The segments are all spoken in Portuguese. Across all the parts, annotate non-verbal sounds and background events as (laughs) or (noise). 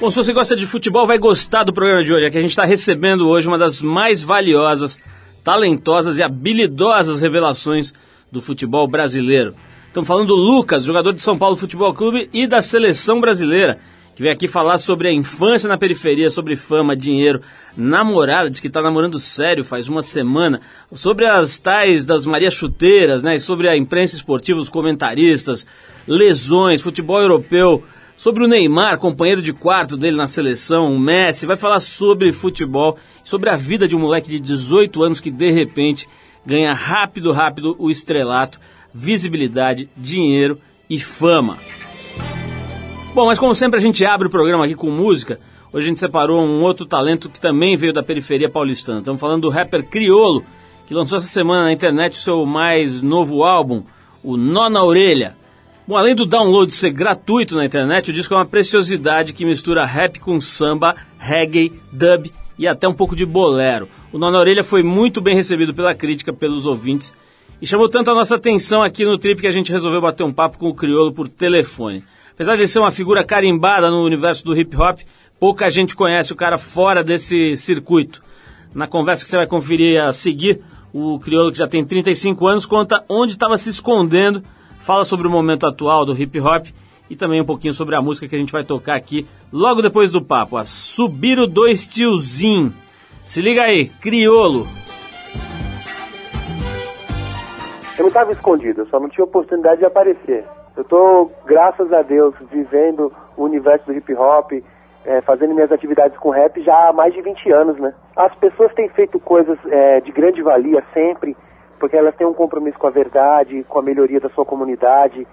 Bom, se você gosta de futebol, vai gostar do programa de hoje. É que a gente está recebendo hoje uma das mais valiosas, talentosas e habilidosas revelações do futebol brasileiro. Estamos falando do Lucas, jogador de São Paulo Futebol Clube e da seleção brasileira, que veio aqui falar sobre a infância na periferia, sobre fama, dinheiro, namorada, diz que está namorando sério faz uma semana, sobre as tais das Maria Chuteiras, né, e sobre a imprensa esportiva, os comentaristas, lesões, futebol europeu, sobre o Neymar, companheiro de quarto dele na seleção, o Messi, vai falar sobre futebol, sobre a vida de um moleque de 18 anos que de repente ganha rápido, rápido o estrelato, visibilidade, dinheiro e fama. Bom, mas como sempre a gente abre o programa aqui com música, hoje a gente separou um outro talento que também veio da periferia paulistana. Estamos falando do rapper Criolo, que lançou essa semana na internet o seu mais novo álbum, o Nó na Orelha. Bom, além do download ser gratuito na internet, o disco é uma preciosidade que mistura rap com samba, reggae, dub e até um pouco de bolero. O Nó na Orelha foi muito bem recebido pela crítica, pelos ouvintes e chamou tanto a nossa atenção aqui no Trip que a gente resolveu bater um papo com o Criolo por telefone. Apesar de ser uma figura carimbada no universo do hip hop, pouca gente conhece o cara fora desse circuito. Na conversa que você vai conferir a seguir, o Criolo, que já tem 35 anos, conta onde estava se escondendo fala sobre o momento atual do hip hop e também um pouquinho sobre a música que a gente vai tocar aqui logo depois do papo, a Subir o Dois Tiozinho. Se liga aí, Criolo. Eu não estava escondido, eu só não tinha oportunidade de aparecer. Eu estou, graças a Deus, vivendo o universo do hip hop, é, fazendo minhas atividades com rap já há mais de 20 anos, né? As pessoas têm feito coisas é, de grande valia sempre, porque elas têm um compromisso com a verdade, com a melhoria da sua comunidade,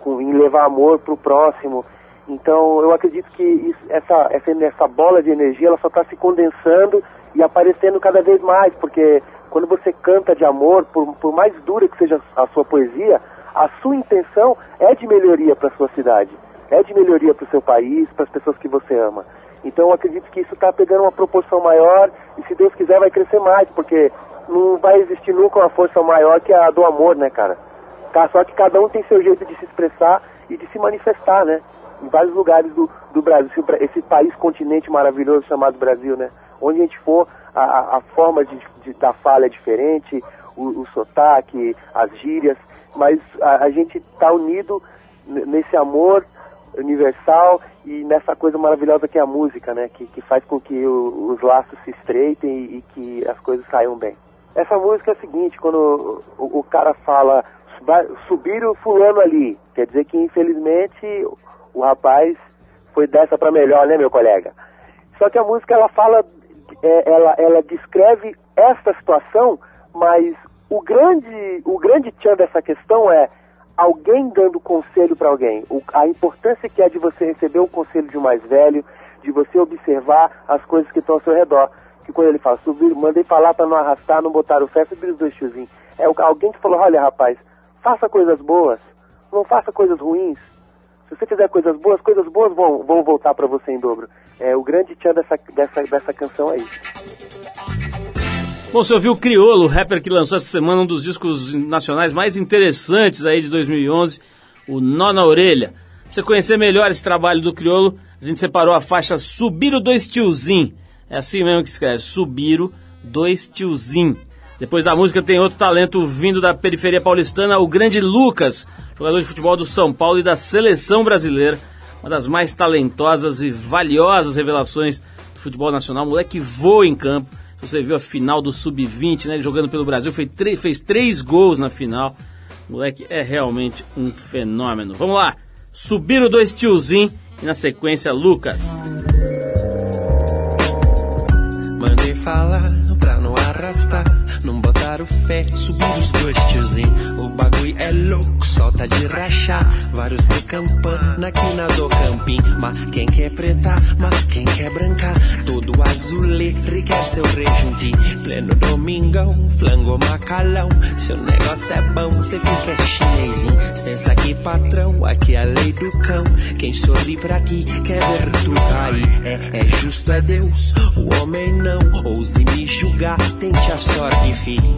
com, em levar amor para o próximo. Então, eu acredito que isso, essa, essa, essa bola de energia ela só está se condensando e aparecendo cada vez mais, porque quando você canta de amor, por, por mais dura que seja a sua poesia, a sua intenção é de melhoria para a sua cidade, é de melhoria para o seu país, para as pessoas que você ama. Então, eu acredito que isso está pegando uma proporção maior e, se Deus quiser, vai crescer mais, porque não vai existir nunca uma força maior que a do amor, né, cara? Tá? Só que cada um tem seu jeito de se expressar e de se manifestar, né? Em vários lugares do, do Brasil, esse país continente maravilhoso chamado Brasil, né? Onde a gente for, a, a forma de, de, da fala é diferente, o, o sotaque, as gírias, mas a, a gente está unido nesse amor universal e nessa coisa maravilhosa que é a música, né? Que, que faz com que o, os laços se estreitem e, e que as coisas saiam bem. Essa música é a seguinte, quando o, o cara fala subir o fulano ali, quer dizer que infelizmente o rapaz foi dessa para melhor, né, meu colega? Só que a música ela fala, é, ela, ela descreve esta situação, mas o grande, o grande tchan dessa questão é alguém dando conselho para alguém. O, a importância que é de você receber um conselho de um mais velho, de você observar as coisas que estão ao seu redor que quando ele fala, subir, mandei falar para não arrastar, não botar o fé, subir os dois tiozinhos. É alguém que falou, olha rapaz, faça coisas boas, não faça coisas ruins. Se você fizer coisas boas, coisas boas vão, vão voltar para você em dobro. É o grande tchan dessa, dessa, dessa canção aí. Bom, você ouviu o Criolo, o rapper que lançou essa semana um dos discos nacionais mais interessantes aí de 2011, o Nó na Orelha. Pra você conhecer melhor esse trabalho do Criolo, a gente separou a faixa Subir o Dois Tiozinho é assim mesmo que escreve, Subiro, dois tiozinho. Depois da música tem outro talento vindo da periferia paulistana, o grande Lucas, jogador de futebol do São Paulo e da seleção brasileira, uma das mais talentosas e valiosas revelações do futebol nacional, moleque voa em campo. Você viu a final do Sub-20, né? Ele jogando pelo Brasil, fez, fez três gols na final. O moleque é realmente um fenômeno. Vamos lá, subiram dois tiozinhos e na sequência Lucas. falar pra não arrastar. Não botaram fé, subir os dois tiozinhos. O bagulho é louco, solta de rachar. Vários de campana aqui na do campim. Mas quem quer preta, mas quem quer brancar. Todo azulê, quer seu rejuntim. Pleno domingão, flango macalão. Se o negócio é bom, você fica chinesinho. Sensa aqui, patrão, aqui é a lei do cão. Quem sorri pra ti, quer ver tu cair. É, é justo, é Deus, o homem não. Ouse me julgar, tente a sorte, filho.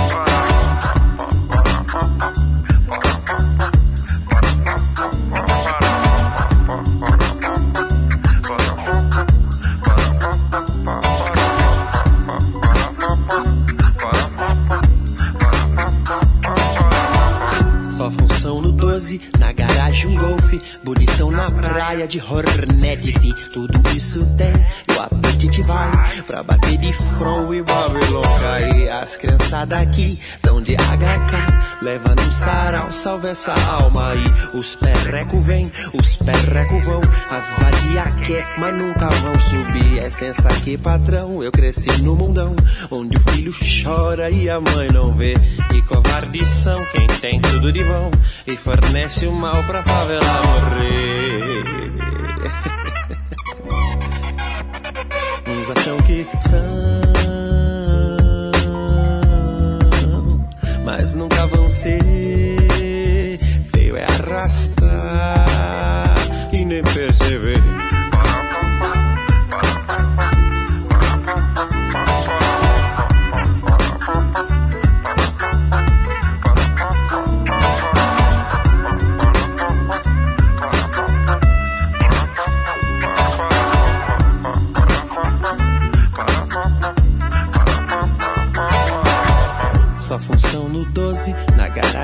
12, na garagem um golfe. Bonitão na praia de Hornet, fi. Tudo isso tem, e o apetite vai pra bater de front e Babylon cair. As criançadas aqui tão de HK, leva no sarau, salve essa alma aí. Os perreco vem, os perreco vão, as vadia quer, mas nunca vão subir. É sensa aqui, patrão, eu cresci no mundão, onde o filho chora e a mãe não vê. E covardes são quem tem tudo de bom e fornece o mal pra favela morrer. Uns acham que são, mas nunca vão ser. Feio é arrastar e nem perceber.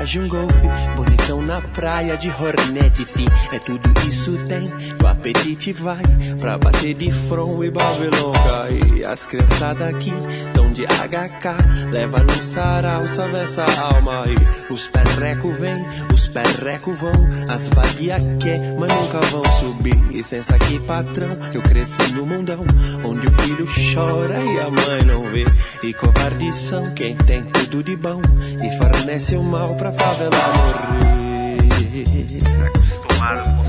Garagem um bonitão na praia de Hornet, fi. É tudo isso tem, o apetite vai pra bater de front e Babylon cai. As criançadas aqui tão de HK, leva no sarau, salve essa alma aí. Os perreco vem, os perreco vão, as vadia quer, mas nunca vão subir. Licença aqui, patrão, eu cresci no mundão, onde o filho chora e a mãe não vê. E covardes são quem tem tudo de bom e fornece o mal pra favela morrer. (laughs) Tomar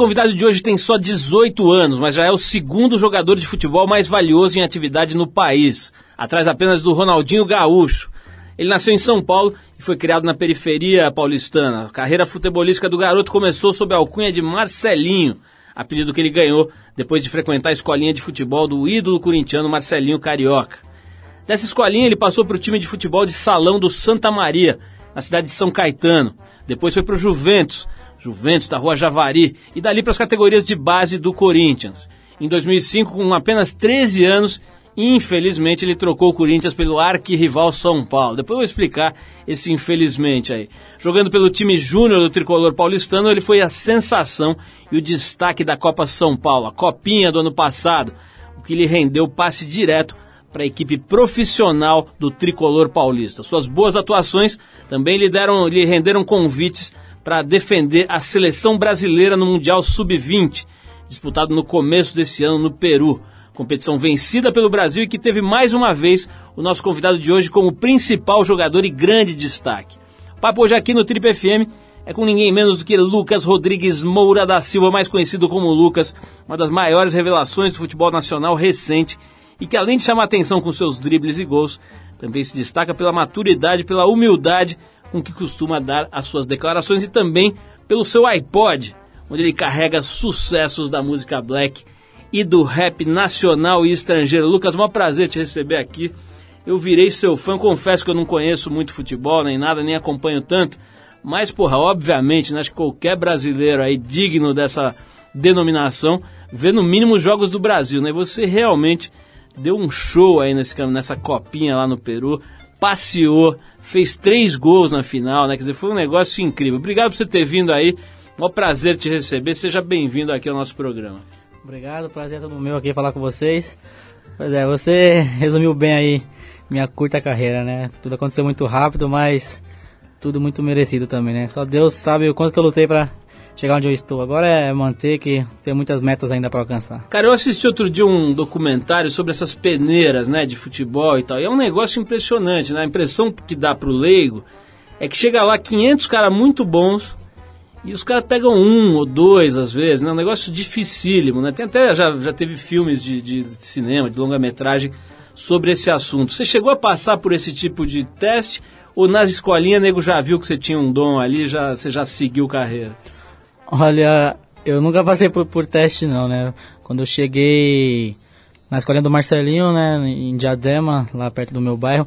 convidado de hoje tem só 18 anos, mas já é o segundo jogador de futebol mais valioso em atividade no país, atrás apenas do Ronaldinho Gaúcho. Ele nasceu em São Paulo e foi criado na periferia paulistana. A carreira futebolística do garoto começou sob a alcunha de Marcelinho, apelido que ele ganhou depois de frequentar a escolinha de futebol do ídolo corintiano Marcelinho Carioca. Dessa escolinha ele passou para o time de futebol de salão do Santa Maria, na cidade de São Caetano. Depois foi para o Juventus, Juventus da Rua Javari, e dali para as categorias de base do Corinthians. Em 2005, com apenas 13 anos, infelizmente ele trocou o Corinthians pelo arquirrival São Paulo. Depois eu vou explicar esse infelizmente aí. Jogando pelo time júnior do tricolor paulistano, ele foi a sensação e o destaque da Copa São Paulo, a copinha do ano passado, o que lhe rendeu passe direto para a equipe profissional do tricolor paulista. Suas boas atuações também lhe, deram, lhe renderam convites para defender a seleção brasileira no Mundial Sub-20, disputado no começo desse ano no Peru. Competição vencida pelo Brasil e que teve mais uma vez o nosso convidado de hoje como principal jogador e grande destaque. O papo hoje aqui no Trip FM é com ninguém menos do que Lucas Rodrigues Moura da Silva, mais conhecido como Lucas, uma das maiores revelações do futebol nacional recente e que além de chamar atenção com seus dribles e gols, também se destaca pela maturidade, pela humildade com que costuma dar as suas declarações e também pelo seu iPod, onde ele carrega sucessos da música black e do rap nacional e estrangeiro. Lucas, um prazer te receber aqui. Eu virei seu fã, confesso que eu não conheço muito futebol, nem nada, nem acompanho tanto, mas, porra, obviamente, né, acho que qualquer brasileiro aí digno dessa denominação vê no mínimo os jogos do Brasil, né? Você realmente deu um show aí nesse, nessa copinha lá no Peru, passeou, fez três gols na final, né? Quer dizer, foi um negócio incrível. Obrigado por você ter vindo aí. Um prazer te receber. Seja bem-vindo aqui ao nosso programa. Obrigado, prazer é todo meu aqui falar com vocês. Pois é, você resumiu bem aí minha curta carreira, né? Tudo aconteceu muito rápido, mas tudo muito merecido também, né? Só Deus sabe o quanto que eu lutei pra chegar onde eu estou. Agora é manter que tem muitas metas ainda para alcançar. Cara, eu assisti outro dia um documentário sobre essas peneiras, né, de futebol e tal. E é um negócio impressionante, né? A impressão que dá pro leigo é que chega lá 500 caras muito bons e os caras pegam um ou dois às vezes, né? Um negócio dificílimo, né? Tem até, já, já teve filmes de, de cinema, de longa-metragem sobre esse assunto. Você chegou a passar por esse tipo de teste ou nas escolinhas nego já viu que você tinha um dom ali, já você já seguiu carreira? Olha, eu nunca passei por, por teste não, né? Quando eu cheguei na escolinha do Marcelinho, né, em Diadema, lá perto do meu bairro,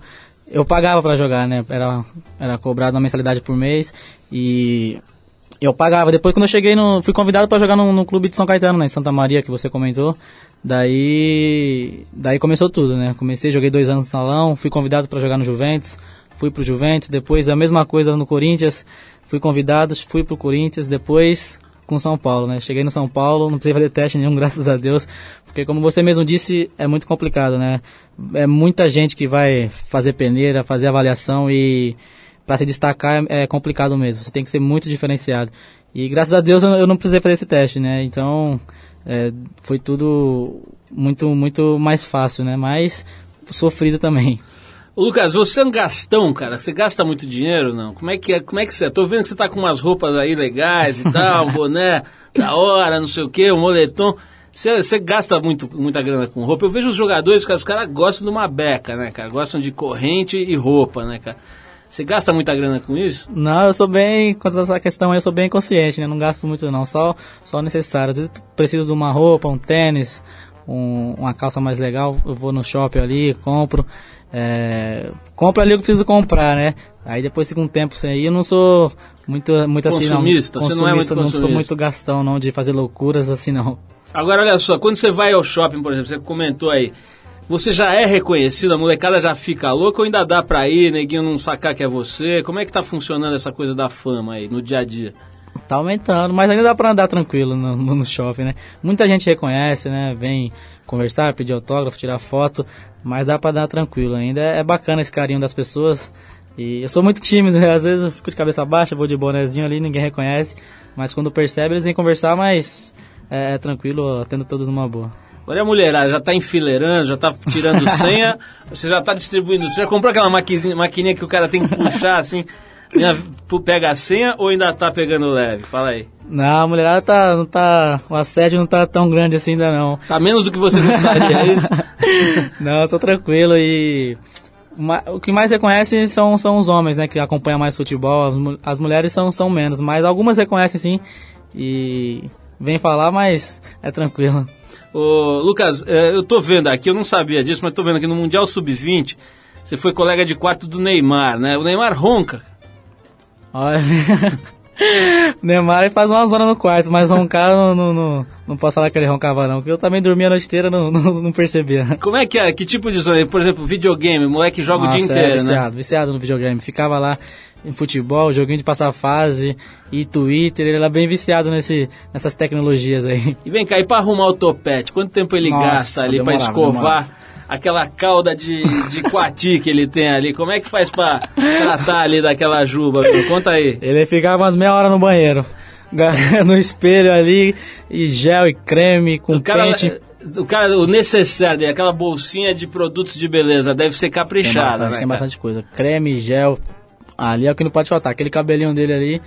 eu pagava para jogar, né? Era era cobrado uma mensalidade por mês e eu pagava. Depois quando eu cheguei no, fui convidado para jogar no, no, clube de São Caetano, né, em Santa Maria que você comentou. Daí daí começou tudo, né? Comecei, joguei dois anos no salão, fui convidado para jogar no Juventus, fui pro Juventus, depois a mesma coisa no Corinthians, fui convidado, fui pro Corinthians, depois com São Paulo, né? Cheguei no São Paulo, não precisei fazer teste nenhum, (laughs) graças a Deus, porque como você mesmo disse, é muito complicado, né? É muita gente que vai fazer peneira, fazer avaliação e para se destacar é complicado mesmo. Você tem que ser muito diferenciado. E graças a Deus eu não precisei fazer esse teste, né? Então é, foi tudo muito muito mais fácil, né? Mas sofrido também. Lucas, você é um gastão, cara. Você gasta muito dinheiro, não? Como é que é? Como é que você é? Tô vendo que você tá com umas roupas aí legais e tal, um (laughs) boné da hora, não sei o quê, um moletom. Você, você gasta muito, muita grana com roupa. Eu vejo os jogadores, cara, os caras gostam de uma beca, né, cara? Gostam de corrente e roupa, né, cara? Você gasta muita grana com isso? Não, eu sou bem, quanto a essa questão aí, eu sou bem consciente, né? Não gasto muito não, só, só necessário. Às vezes preciso de uma roupa, um tênis, um, uma calça mais legal, eu vou no shopping ali, compro. É, compro ali o que preciso comprar, né? Aí depois fica um tempo sem ir, eu não sou muito, muito assim não. Consumista, você não é muito consumista. Não sou muito gastão não, de fazer loucuras assim não. Agora olha só, quando você vai ao shopping, por exemplo, você comentou aí, você já é reconhecido, a molecada já fica louca ou ainda dá pra ir, neguinho não sacar que é você? Como é que tá funcionando essa coisa da fama aí, no dia a dia? Tá aumentando, mas ainda dá pra andar tranquilo no, no shopping, né? Muita gente reconhece, né? Vem conversar, pedir autógrafo, tirar foto, mas dá pra dar tranquilo ainda. É bacana esse carinho das pessoas. E eu sou muito tímido, né? (laughs) Às vezes eu fico de cabeça baixa, vou de bonezinho ali, ninguém reconhece. Mas quando percebe, eles vêm conversar, mas é, é tranquilo, atendo todos numa boa. Agora a mulherada já está enfileirando, já está tirando (laughs) senha, você já está distribuindo. Você já comprou aquela maquininha que o cara tem que puxar assim? Pega a senha ou ainda tá pegando leve? Fala aí. Não, a mulherada tá, não tá. O assédio não tá tão grande assim ainda não. Tá menos do que você gostaria, é isso? (laughs) não, tô tranquilo e. O que mais reconhece são, são os homens, né? Que acompanham mais futebol. As, as mulheres são, são menos, mas algumas reconhecem sim. E vem falar, mas é tranquilo. Ô, Lucas, é, eu tô vendo aqui, eu não sabia disso, mas tô vendo aqui no Mundial Sub-20, você foi colega de quarto do Neymar, né? O Neymar ronca, Olha. (laughs) Neymar faz uma zona no quarto, mas roncar não, não, não, não posso falar que ele roncava não, porque eu também dormia a noite inteira não, não, não percebia. Como é que é? Que tipo de zona? Por exemplo, videogame, moleque joga Nossa, o dia inteiro, é, viciado, né? viciado no videogame. Ficava lá em futebol, joguinho de passar fase e Twitter, ele era bem viciado nesse, nessas tecnologias aí. E vem cá, e pra arrumar o topete, quanto tempo ele Nossa, gasta ali para escovar? Demorava aquela cauda de, de coati que ele tem ali. Como é que faz pra tratar ali daquela juba, meu? Conta aí. Ele ficava umas meia hora no banheiro. (laughs) No espelho ali, e gel e creme, com o cara, pente. O cara, o necessário, aquela bolsinha de produtos de beleza, deve ser caprichada, tem bastante, né, Tem bastante coisa. Creme, gel, ali é o que não pode faltar. Aquele cabelinho dele ali,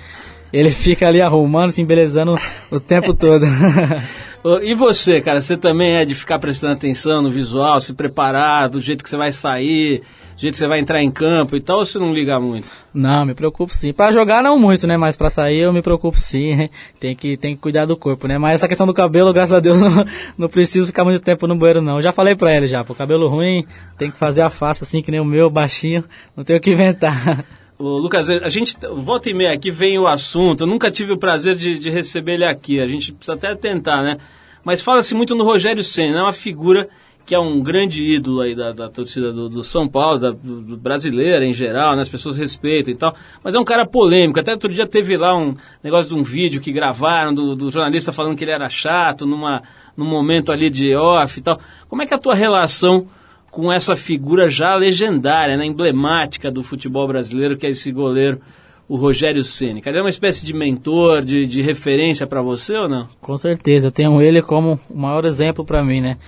ele (laughs) fica ali arrumando, se embelezando o tempo todo. (laughs) E você, cara, você também é de ficar prestando atenção no visual, se preparar, do jeito que você vai sair, do jeito que você vai entrar em campo e tal, ou você não liga muito? Não, me preocupo sim. Para jogar não muito, né? Mas para sair eu me preocupo sim. (laughs) tem que, tem que cuidar do corpo, né? Mas essa questão do cabelo, graças a Deus, (laughs) não, não preciso ficar muito tempo no banheiro não. já falei pra ele já, pô, cabelo ruim, tem que fazer a face assim que nem o meu, baixinho, não tenho o que inventar. (laughs) Lucas, a gente volta e meia aqui vem o assunto. Eu nunca tive o prazer de, de receber ele aqui. A gente precisa até tentar, né? Mas fala-se muito no Rogério Senna, é uma figura que é um grande ídolo aí da, da torcida do, do, São Paulo, da, do, do brasileira em geral, né? as pessoas respeitam e tal, mas é um cara polêmico. Até outro dia teve lá um negócio de um vídeo que gravaram do, do jornalista falando que ele era chato numa, num momento ali de off e tal. Como é que é a tua relação com essa figura já legendária, né, emblemática do futebol brasileiro, que é esse goleiro, o Rogério Ceni. Ele é uma espécie de mentor, de, de referência para você ou não? Com certeza, eu tenho ele como o maior exemplo para mim, né?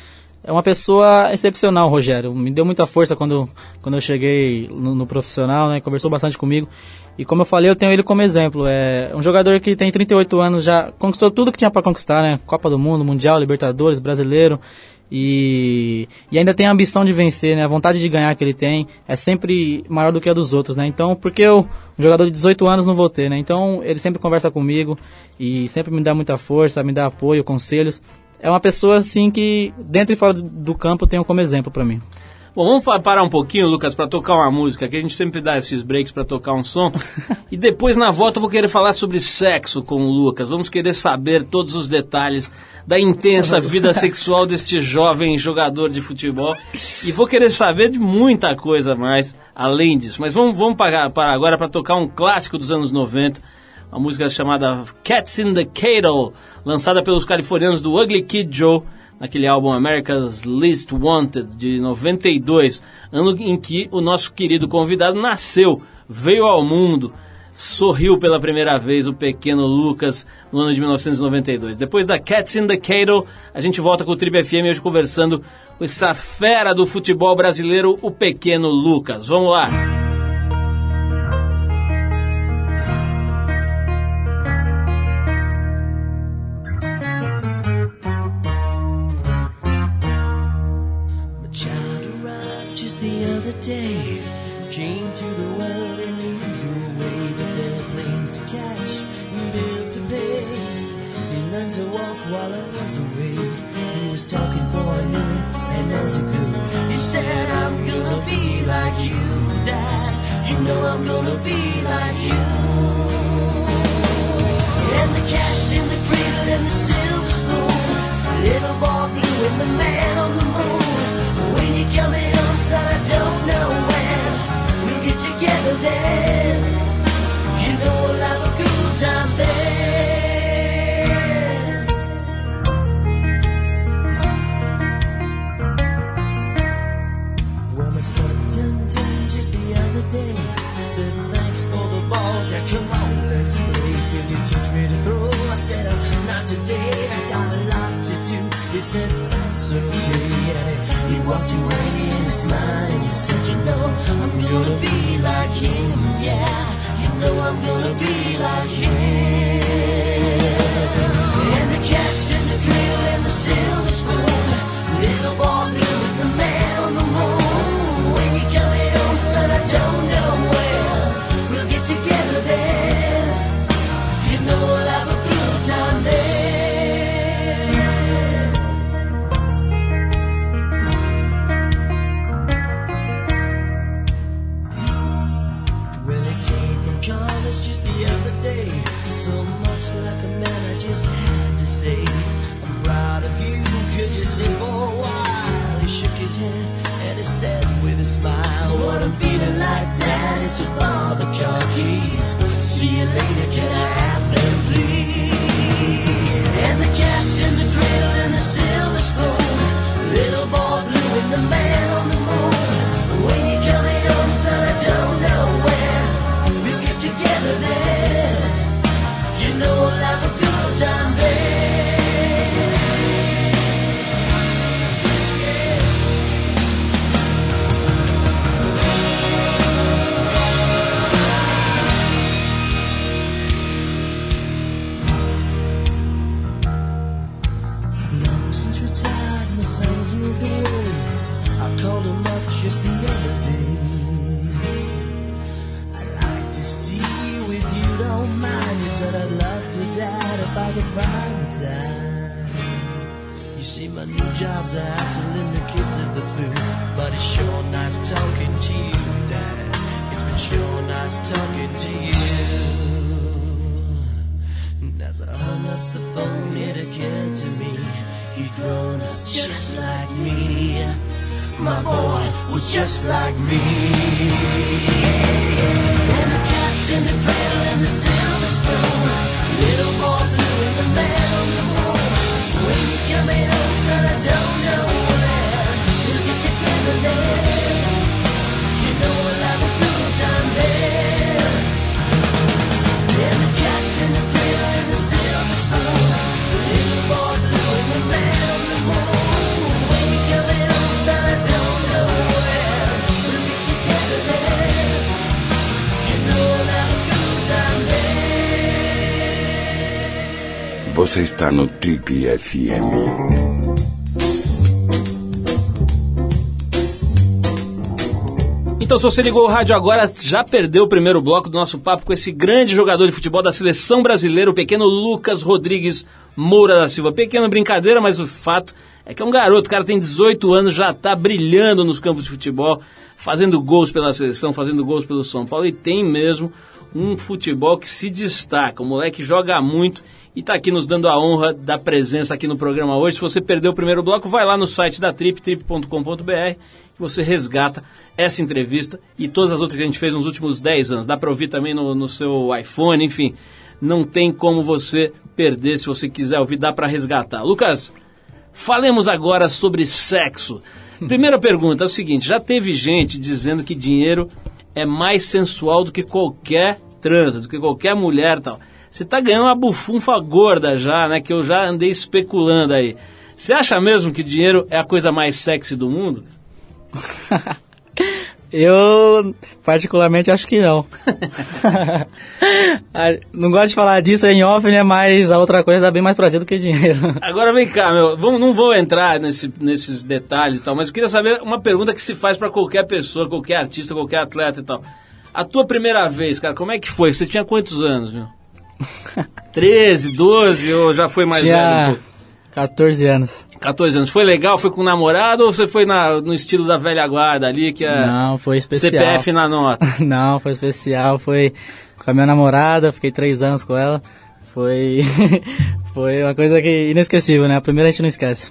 É uma pessoa excepcional, Rogério. Me deu muita força quando, quando eu cheguei no, no, profissional, né? Conversou bastante comigo. E como eu falei, eu tenho ele como exemplo. É um jogador que tem 38 anos, já conquistou tudo que tinha para conquistar, né? Copa do Mundo, Mundial, Libertadores, Brasileiro. E, e ainda tem a ambição de vencer, né? A vontade de ganhar que ele tem é sempre maior do que a dos outros, né? Então, porque eu, um jogador de 18 anos, não vou ter, né? Então, ele sempre conversa comigo e sempre me dá muita força, me dá apoio, conselhos. É uma pessoa, assim, que dentro e fora do- campo tenho como exemplo pra mim. Bom, vamos parar um pouquinho, Lucas, para tocar uma música, que a gente sempre dá esses breaks para tocar um som. (laughs) e depois, na volta, eu vou querer falar sobre sexo com o Lucas. Vamos querer saber todos os detalhes da intensa vida sexual deste jovem jogador de futebol. E vou querer saber de muita coisa mais além disso. Mas vamos, vamos parar, parar agora para tocar um clássico dos anos 90. Uma música chamada Cats in the Cradle, lançada pelos californianos do Ugly Kid Joe naquele álbum America's Least Wanted de 92, ano em que o nosso querido convidado nasceu, veio ao mundo, sorriu pela primeira vez o pequeno Lucas no ano de 1992. Depois da Cats in the Cradle, a gente volta com o Trip FM hoje conversando com essa fera do futebol brasileiro, o pequeno Lucas. Vamos lá. Know I'm gonna be like you. And the cat's in the cradle and the silver spoon. Little boy blue and the man on the moon. When you coming home, oh, son, I don't know when. We'll get together then. You know we'll have a good time then. Today. I got a lot to do. He said that's okay. And he, walked away and he smiled and he said, you know I'm gonna be like him. Yeah, you know I'm gonna be like him. I hung up the phone, it occurred to me he'd grown up just like me. My boy was just like me. And the cat's in the cradle and the silver spoon. Little boy blue and the man on the moon. When you coming home, Você está no Trip FM. Então, se você ligou o rádio agora, já perdeu o primeiro bloco do nosso papo com esse grande jogador de futebol da seleção brasileira, o pequeno Lucas Rodrigues Moura da Silva. Pequena brincadeira, mas o fato é que é um garoto, o cara tem 18 anos, já está brilhando nos campos de futebol, fazendo gols pela seleção, fazendo gols pelo São Paulo e tem mesmo um futebol que se destaca. O moleque joga muito e está aqui nos dando a honra da presença aqui no programa hoje. Se você perdeu o primeiro bloco, vai lá no site da Trip, trip.com.br, que você resgata essa entrevista e todas as outras que a gente fez nos últimos 10 anos. Dá para ouvir também no, no seu iPhone, enfim. Não tem como você perder, se você quiser ouvir, dá para resgatar. Lucas, falemos agora sobre sexo. (laughs) Primeira pergunta é o seguinte: já teve gente dizendo que dinheiro é mais sensual do que qualquer transa, do que qualquer mulher tal. Você tá ganhando uma bufunfa gorda já, né? Que eu já andei especulando aí. Você acha mesmo que dinheiro é a coisa mais sexy do mundo? (laughs) Eu, particularmente, acho que não. (laughs) Não gosto de falar disso em off, né? Mas a outra coisa dá bem mais prazer do que dinheiro. (laughs) Agora vem cá, meu, vamos, não vou entrar nesse, nesses detalhes e tal, mas eu queria saber uma pergunta que se faz para qualquer pessoa, qualquer artista, qualquer atleta e tal. A tua primeira vez, cara, como é que foi? Você tinha quantos anos, meu? (laughs) 13, 12 ou já foi mais velho um Tinha pouco? 14 anos. 14 anos. Foi legal? Foi com o namorado ou você foi na- no estilo da velha guarda ali, que é Não, foi especial. CPF na nota? (laughs) Não, foi especial. Foi com a minha namorada, fiquei três anos com ela. Foi, (laughs) foi uma coisa que inesquecível, né? A primeira a gente não esquece.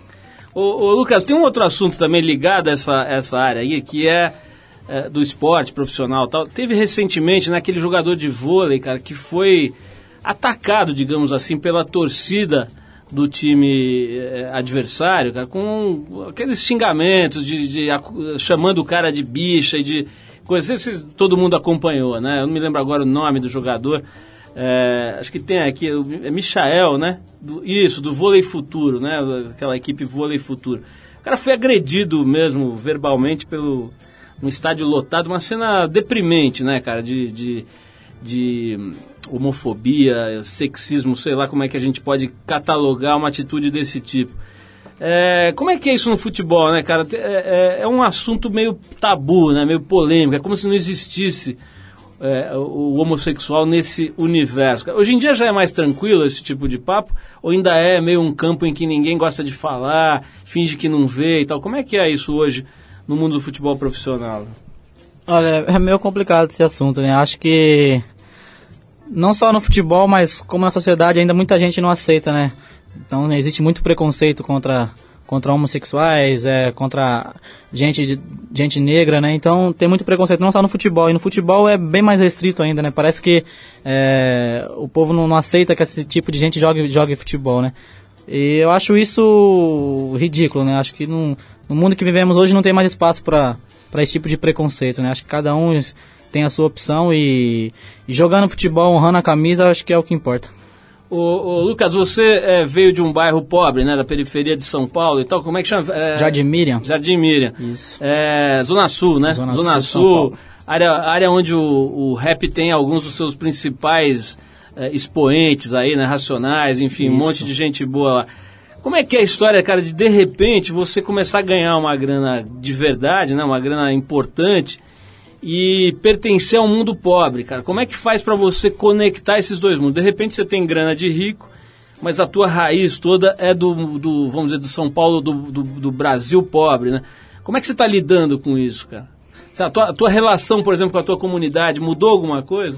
Ô, ô, Lucas, tem um outro assunto também ligado a essa, essa área aí, que é, é, do esporte profissional tal. Teve recentemente né, aquele jogador de vôlei, cara, que foi atacado, digamos assim, pela torcida do time é, adversário, cara, com aqueles xingamentos de, de acu- chamando o cara de bicha e de coisas. Todo mundo acompanhou, né? Eu não me lembro agora o nome do jogador. É, acho que tem aqui, é Michael, né? Do- isso, do Vôlei Futuro, né? Aquela equipe Vôlei Futuro. O cara foi agredido mesmo, verbalmente, pelo um estádio lotado, uma cena deprimente, né, cara? De, de, de homofobia, sexismo, sei lá como é que a gente pode catalogar uma atitude desse tipo. É, como é que é isso no futebol, né, cara? É, é- é um assunto meio tabu, né? Meio polêmico. É como se não existisse é, o homossexual nesse universo. Hoje em dia já é mais tranquilo esse tipo de papo? Ou ainda é meio um campo em que ninguém gosta de falar, finge que não vê e tal? Como é que é isso hoje no mundo do futebol profissional? Olha, é meio complicado esse assunto, né? Acho que não só no futebol, mas como na sociedade ainda muita gente não aceita, né? Então existe muito preconceito contra contra homossexuais, é, contra gente gente negra, né? Então tem muito preconceito não só no futebol e no futebol é bem mais restrito ainda, né? Parece que é, o povo não, não aceita que esse tipo de gente jogue jogue futebol, né? E eu acho isso ridículo, né? Acho que no, no mundo que vivemos hoje não tem mais espaço para esse tipo de preconceito, né? Acho que cada um tem a sua opção e, e jogando futebol, honrando a camisa, acho que é o que importa. Ô, ô, Lucas, você é, veio de um bairro pobre, né? Da periferia de São Paulo e tal. Como é que chama? É, Jardim Miriam? Jardim Miriam. Isso. É, Zona Sul, né? Zona Zona, Sul, Sul, área, área onde o, o rap tem alguns dos seus principais é, expoentes aí, né? Racionais, enfim, um Isso. monte de gente boa lá. Como é que é a história, cara, de de repente você começar a ganhar uma grana de verdade, né? Uma grana importante e pertencer ao mundo pobre, cara. Como é que faz pra você conectar esses dois mundos? De repente você tem grana de rico, mas a tua raiz toda é do, do vamos dizer, do São Paulo, do, do, do Brasil pobre, né? Como é que você está lidando com isso, cara? A tua, a tua relação, por exemplo, com a tua comunidade mudou alguma coisa?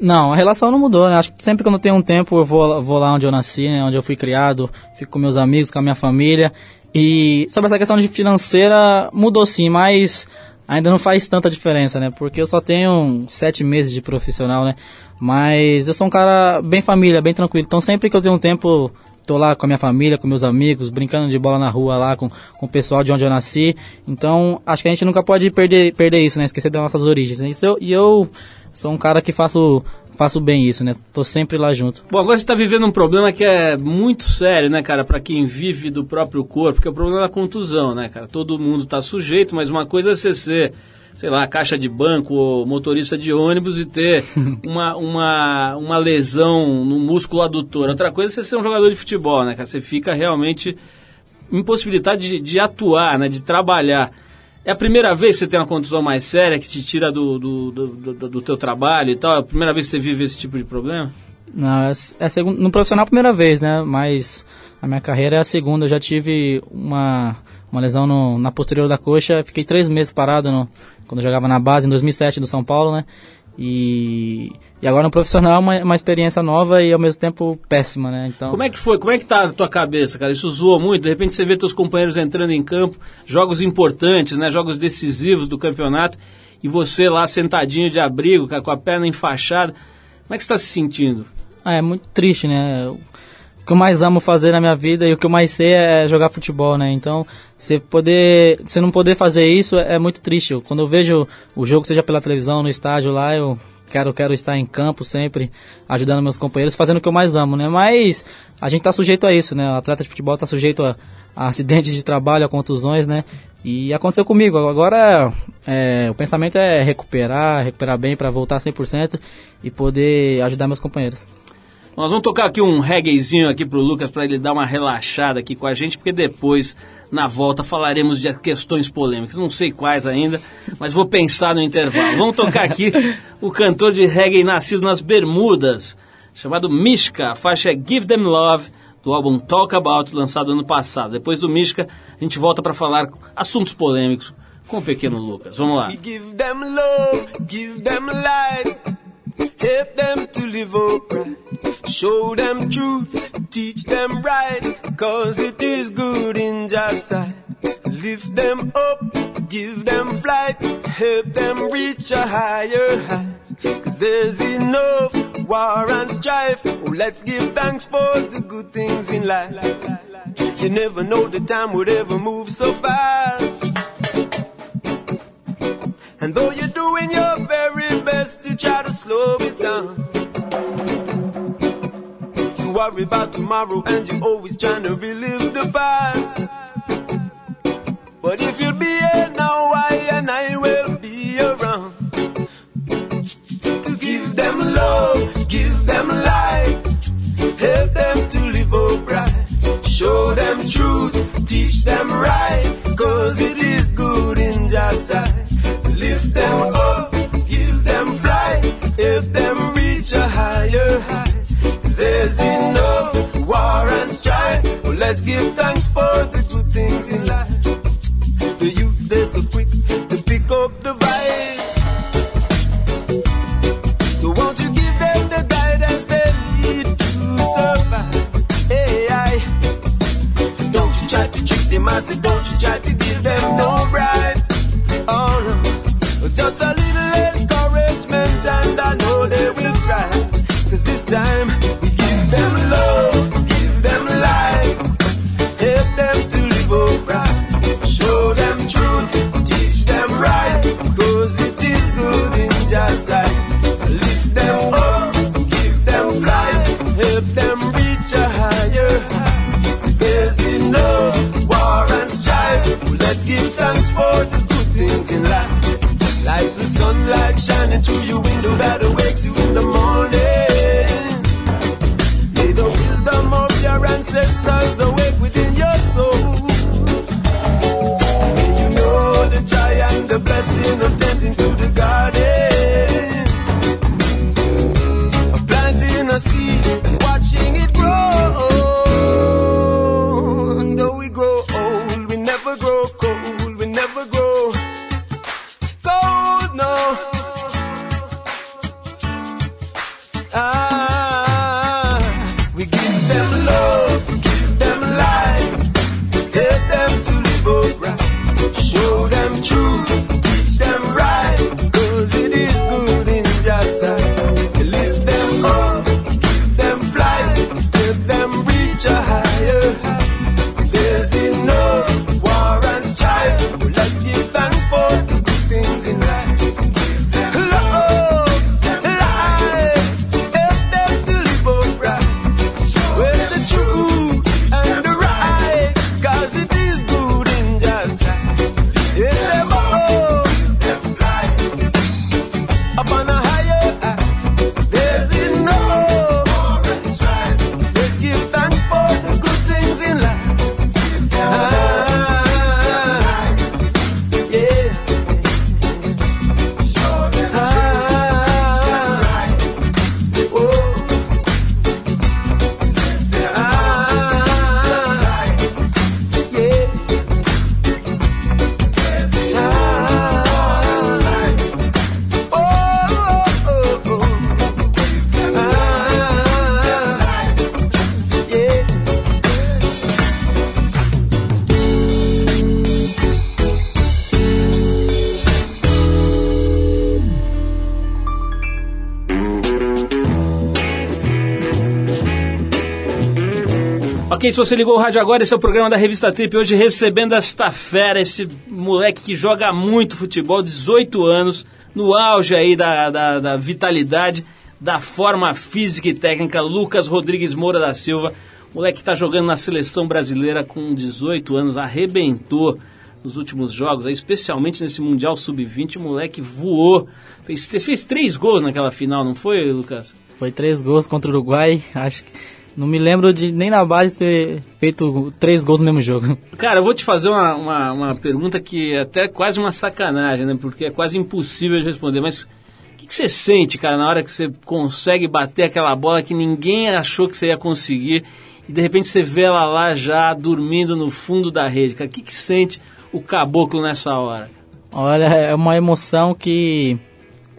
Não, a relação não mudou, né? Acho que sempre quando eu tenho um tempo eu vou, vou lá onde eu nasci, né? onde eu fui criado, fico com meus amigos, com a minha família. E sobre essa questão de financeira, mudou sim, mas ainda não faz tanta diferença, né? Porque eu só tenho sete meses de profissional, né? Mas eu sou um cara bem família, bem tranquilo. Então sempre que eu tenho um tempo, tô lá com a minha família, com meus amigos, brincando de bola na rua lá com, com o pessoal de onde eu nasci. Então acho que a gente nunca pode perder, perder isso, né? Esquecer das nossas origens. Né? Isso eu, e eu sou um cara que faço, faço bem isso, né? Tô sempre lá junto. Bom, agora você está vivendo um problema que é muito sério, né, cara, para quem vive do próprio corpo, que é o problema da contusão, né, cara? Todo mundo está sujeito, mas uma coisa é você ser, sei lá, caixa de banco ou motorista de ônibus e ter (laughs) uma, uma, uma lesão no músculo adutor. Outra coisa é você ser um jogador de futebol, né, cara? Você fica realmente impossibilitado de, de atuar, né, de trabalhar. É a primeira vez que você tem uma contusão mais séria que te tira do, do, do, do, do teu trabalho e tal? É a primeira vez que você vive esse tipo de problema? Não, é, é segun- no profissional a primeira vez, né? Mas a minha carreira é a segunda. Eu já tive uma, uma lesão no- na posterior da coxa. Fiquei três meses parado no- quando eu jogava na base, em 2007, do São Paulo, né? E, e agora no profissional é uma, uma experiência nova e ao mesmo tempo péssima, né? Então, Como é que foi? Como é que tá a tua cabeça, cara? Isso zoou muito? De repente você vê teus companheiros entrando em campo, jogos importantes, né? Jogos decisivos do campeonato, e você lá sentadinho de abrigo, cara, com a perna enfaixada. Como é que você está se sentindo? Ah, é muito triste, né? O que eu mais amo fazer na minha vida e o que eu mais sei é jogar futebol, né? Então, você poder, você não poder fazer isso é, é muito triste. Quando eu vejo o jogo, seja pela televisão, no estádio lá, eu quero, quero estar em campo sempre, ajudando meus companheiros, fazendo o que eu mais amo, né? Mas a gente tá sujeito a isso, né? O atleta de futebol tá sujeito a, a acidentes de trabalho, a contusões, né? E aconteceu comigo. Agora, é, o pensamento é recuperar, recuperar bem para voltar 100% e poder ajudar meus companheiros. Nós vamos tocar aqui um reggaezinho aqui pro Lucas para ele dar uma relaxada aqui com a gente, porque depois, na volta, falaremos de questões polêmicas. Não sei quais ainda, mas vou pensar no intervalo. Vamos tocar aqui o cantor de reggae nascido nas Bermudas, chamado Mishka. A faixa é Give Them Love, do álbum Talk About, lançado ano passado. Depois do Mishka, a gente volta para falar assuntos polêmicos com o pequeno Lucas. Vamos lá. Give them love, give them light, help them to live upright, show them truth, teach them right, cause it is good in Jah sight. Lift them up, give them flight, help them reach a higher height, cause there's enough war and strife. Oh, let's give thanks for the good things in life. You never know the time would ever move so fast. And though you're doing your very best to try to slow it down, you worry about tomorrow and you're always trying to relive the past. But if you'll be here now, I and I will be around to give them love, give them light, help them to live upright, show them truth, teach them right, cause it is good in Jah sight. Them up, give them flight, help them reach a higher height. there's enough war and strife. Well, let's give thanks for the good things in life. The youths, they're so quick to pick up the vibes. So won't you give them the guidance they need to survive? Hey, I. Don't you try to trick them, I said, don't you try to give them no bribes. Oh time we give them love, give them life, help them to live oh upright, show them truth, teach them right. Cause it is good in Jah sight. Lift them up, give them flight, help them reach a higher height. there's enough war and strife. Let's give thanks for the good things in life. Like the sunlight shining through your window that awakes you in the morning. Ancestors awake within Se você ligou o rádio agora, esse é o programa da Revista Trip. Hoje recebendo esta fera, esse moleque que joga muito futebol, 18 anos, no auge aí da, da, da vitalidade, da forma física e técnica, Lucas Rodrigues Moura da Silva. Moleque que está jogando na seleção brasileira com 18 anos, arrebentou nos últimos jogos, especialmente nesse Mundial Sub-20, o moleque voou. Fez, fez três gols naquela final, não foi, Lucas? Foi três gols contra o Uruguai, acho que. Não me lembro de nem na base ter feito três gols no mesmo jogo. Cara, eu vou te fazer uma, uma, uma pergunta que é até quase uma sacanagem, né? Porque é quase impossível de responder. Mas o que, que você sente, cara, na hora que você consegue bater aquela bola que ninguém achou que você ia conseguir e de repente você vê ela lá já dormindo no fundo da rede, cara? O que, que sente o caboclo nessa hora? Olha, é uma emoção que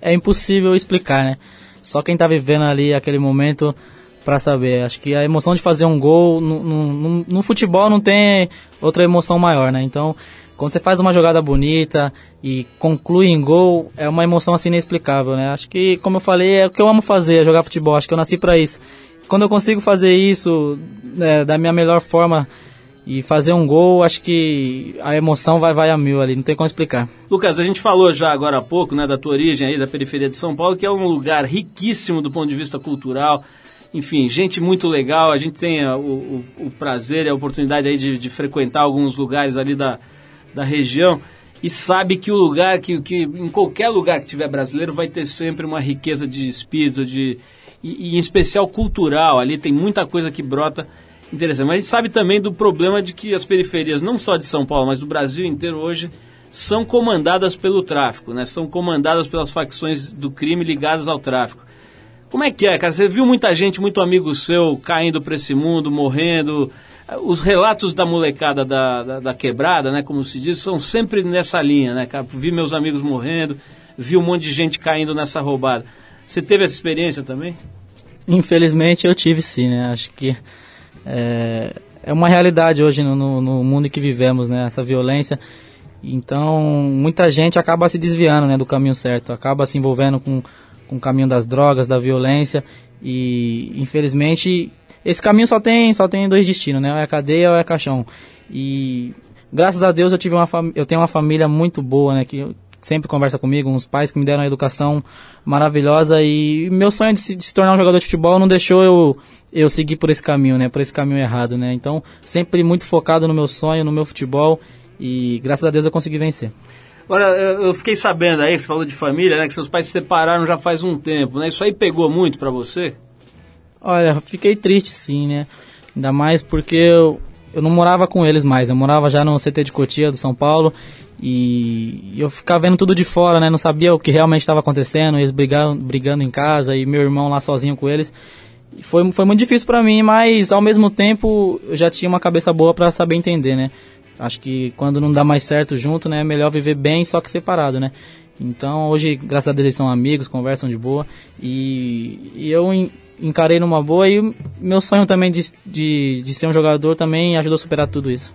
é impossível explicar, né? Só quem tá vivendo ali aquele momento para saber. Acho que a emoção de fazer um gol no, no, no, futebol não tem outra emoção maior, né? Então, quando você faz uma jogada bonita e conclui em gol, é uma emoção assim inexplicável, né? Acho que, como eu falei, é o que eu amo fazer, é jogar futebol. Acho que eu nasci para isso. Quando eu consigo fazer isso né, da minha melhor forma e fazer um gol, acho que a emoção vai, vai a mil ali, não tem como explicar. Lucas, a gente falou já agora há pouco, né, da tua origem aí, da periferia de São Paulo, que é um lugar riquíssimo do ponto de vista cultural, enfim, gente muito legal. A gente tem o, o, o prazer e a oportunidade aí de, de, frequentar alguns lugares ali da, da região e sabe que o lugar, que, que em qualquer lugar que tiver brasileiro vai ter sempre uma riqueza de espírito, de, e, e em especial cultural. Ali tem muita coisa que brota interessante. Mas a gente sabe também do problema de que as periferias, não só de São Paulo, mas do Brasil inteiro hoje, são comandadas pelo tráfico, né? são comandadas pelas facções do crime ligadas ao tráfico. Como é que é, cara? Você viu muita gente, muito amigo seu, caindo para esse mundo, morrendo. Os relatos da molecada da, da, da, quebrada, né, como se diz, são sempre nessa linha, né, cara? Vi meus amigos morrendo, vi um monte de gente caindo nessa roubada. Você teve essa experiência também? Infelizmente eu tive sim, né? Acho que é, é uma realidade hoje no, no, no mundo em que vivemos, né? Essa violência. Então, muita gente acaba se desviando né, do caminho certo, acaba se envolvendo com com o caminho das drogas, da violência e infelizmente esse caminho só tem só tem dois destinos, né? Ou é cadeia ou é caixão. E graças a Deus eu tive uma eu tenho uma família muito boa, né, que sempre conversa comigo, uns pais que me deram uma educação maravilhosa e meu sonho de se, de se tornar um jogador de futebol não deixou eu eu seguir por esse caminho, né, por esse caminho errado, né? Então, sempre muito focado no meu sonho, no meu futebol e graças a Deus eu consegui vencer. Agora, eu fiquei sabendo aí, que você falou de família, né? Que seus pais se separaram já faz um tempo, né? Isso aí pegou muito para você? Olha, fiquei triste sim, né? Ainda mais porque eu, eu não morava com eles mais. Eu morava já no CT de Cotia, do São Paulo. E eu ficava vendo tudo de fora, né? Não sabia o que realmente estava acontecendo. Eles brigando, brigando em casa e meu irmão lá sozinho com eles. foi, foi muito difícil para mim, mas ao mesmo tempo eu já tinha uma cabeça boa para saber entender, né? Acho que quando não dá mais certo junto, né, é melhor viver bem só que separado, né? Então hoje, graças a Deus, eles são amigos, conversam de boa e, e eu encarei numa boa e meu sonho também de, de, de, ser um jogador também ajudou a superar tudo isso.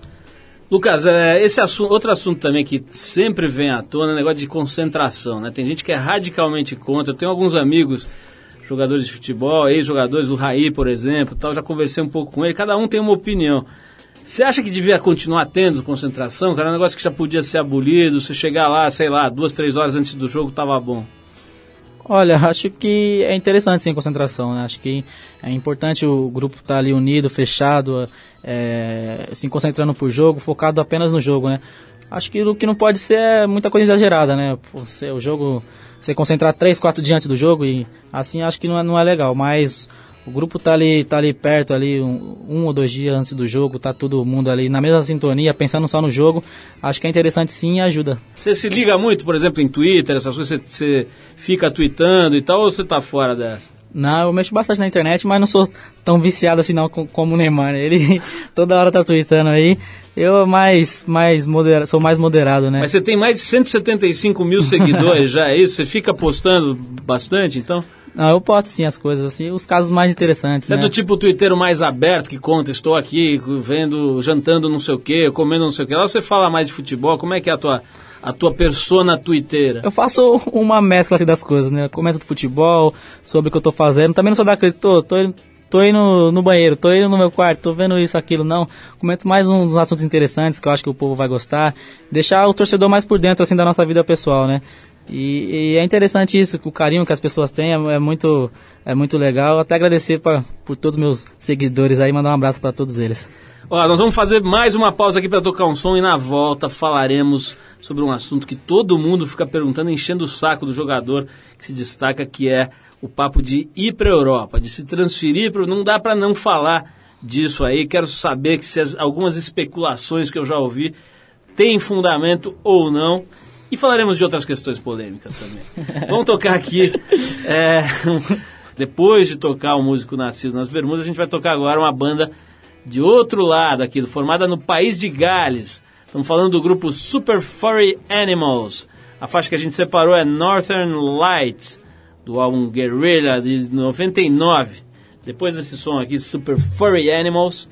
Lucas, é, esse assunto, outro assunto também que sempre vem à tona é o negócio de concentração, né? Tem gente que é radicalmente contra. Eu tenho alguns amigos, jogadores de futebol, ex-jogadores, o Raí, por exemplo, tal, já conversei um pouco com ele, cada um tem uma opinião. Você acha que devia continuar tendo concentração? Cara, é um negócio que já podia ser abolido. Se chegar lá, sei lá, duas, três horas antes do jogo, tava bom. Olha, (laughs) acho que é interessante sim concentração, né? Acho que é importante o grupo estar tá ali unido, fechado, é, se concentrando por jogo, focado apenas no jogo, né? Acho que o que não pode ser é muita coisa exagerada, né? Você, o jogo, você concentrar três, quatro dias antes do jogo e assim acho que não é, não é legal, mas o grupo tá ali, tá ali perto, ali um, um, ou dois dias antes do jogo, tá todo mundo ali na mesma sintonia, pensando só no jogo. Acho que é interessante sim e ajuda. Você se liga muito, por exemplo, em Twitter, essas coisas, você, você fica tweetando e tal, ou você tá fora dessa? Não, eu mexo bastante na internet, mas não sou tão viciado assim não como o Neymar. Né? Ele (laughs) toda hora tá tweetando aí. Eu mais, mais modera, sou mais moderado, né? Mas você tem mais de 175 mil seguidores (laughs) já, é isso? Você fica postando bastante, então? Não, eu posto sim as coisas, assim, os casos mais interessantes. Você né? é do tipo twitteiro mais aberto que conta, estou aqui vendo, jantando não sei o quê, comendo não sei o quê. Lá você fala mais de futebol, como é que é a tua, a tua persona twitteira? Eu faço (laughs) uma mescla assim, das coisas, né? Eu comento do futebol, sobre o que eu tô fazendo. Também não sou da crise, tô, tô tô indo no banheiro, tô indo no meu quarto, tô vendo isso, aquilo. Não, comento mais uns assuntos interessantes que eu acho que o povo vai gostar. Deixar o torcedor mais por dentro, assim, da nossa vida pessoal, né? E, e é interessante isso, o carinho que as pessoas têm é, é muito, é muito legal. Até agradecer pra, por todos os meus seguidores aí, mandar um abraço para todos eles. Nós vamos fazer mais uma pausa aqui para tocar um som e na volta falaremos sobre um assunto que todo mundo fica perguntando, enchendo o saco do jogador que se destaca, que é o papo de ir para a Europa, de se transferir para. Não dá para não falar disso aí. Quero saber que se as- algumas especulações que eu já ouvi têm fundamento ou não. E falaremos de outras questões polêmicas também. Vamos tocar aqui. é, depois de tocar o músico nascido nas Bermudas, a gente vai tocar agora uma banda de outro lado aqui, formada no país de Gales. Estamos falando do grupo Super Furry Animals. A faixa que a gente separou é Northern Lights, do álbum Guerrilla de 99. Depois desse som aqui, Super Furry Animals,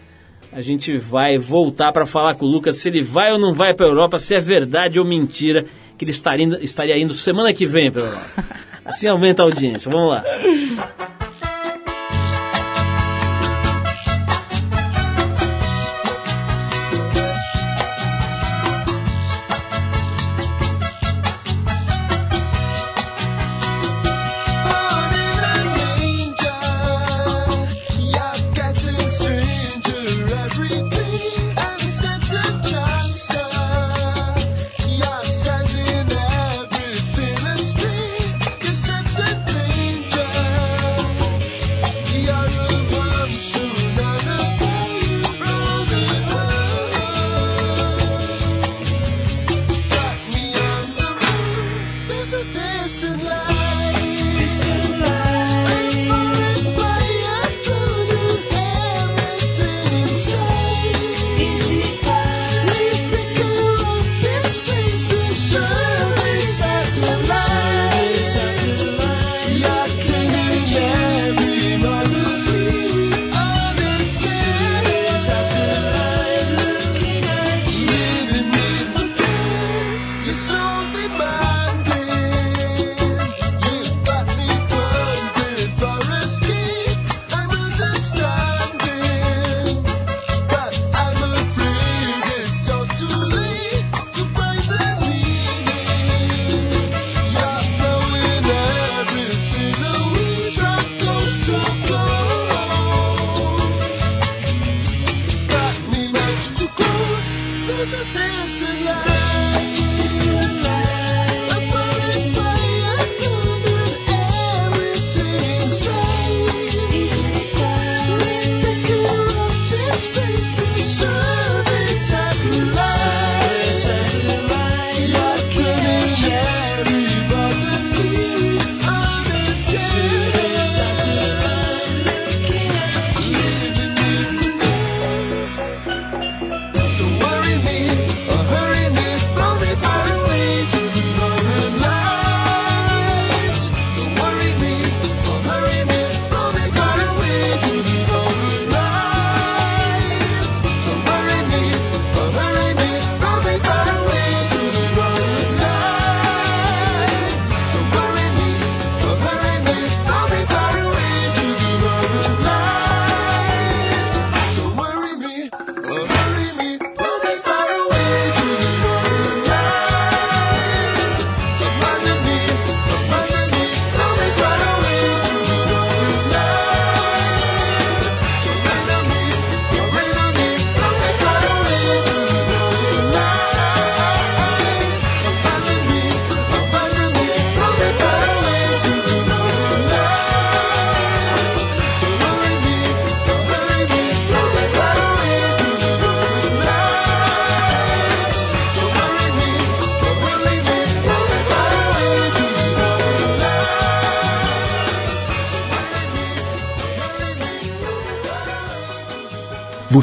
a gente vai voltar para falar com o Lucas se ele vai ou não vai para a Europa, se é verdade ou mentira que ele estaria indo, estaria indo semana que vem para Europa. Assim aumenta a audiência. Vamos lá.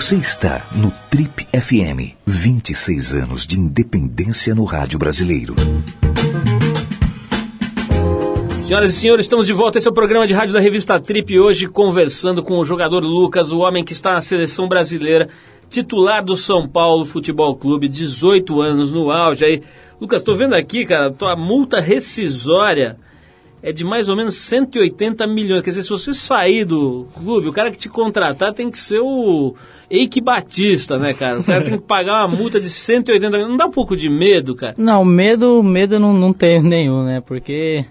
Você está no Trip FM. 26 anos de independência no rádio brasileiro. Senhoras e senhores, estamos de volta. Esse é o programa de rádio da revista Trip. Hoje conversando com o jogador Lucas, o homem que está na seleção brasileira, titular do São Paulo Futebol Clube, 18 anos no auge. Aí, Lucas, tô vendo aqui, cara, tua multa rescisória é de mais ou menos 180 milhões. Quer dizer, se você sair do clube, o cara que te contratar tem que ser o Eike Batista, né, cara? O cara tem que pagar uma multa de 180 milhões. Não dá um pouco de medo, cara? Não, medo, medo não, não tenho (laughs) nenhum, né? Porque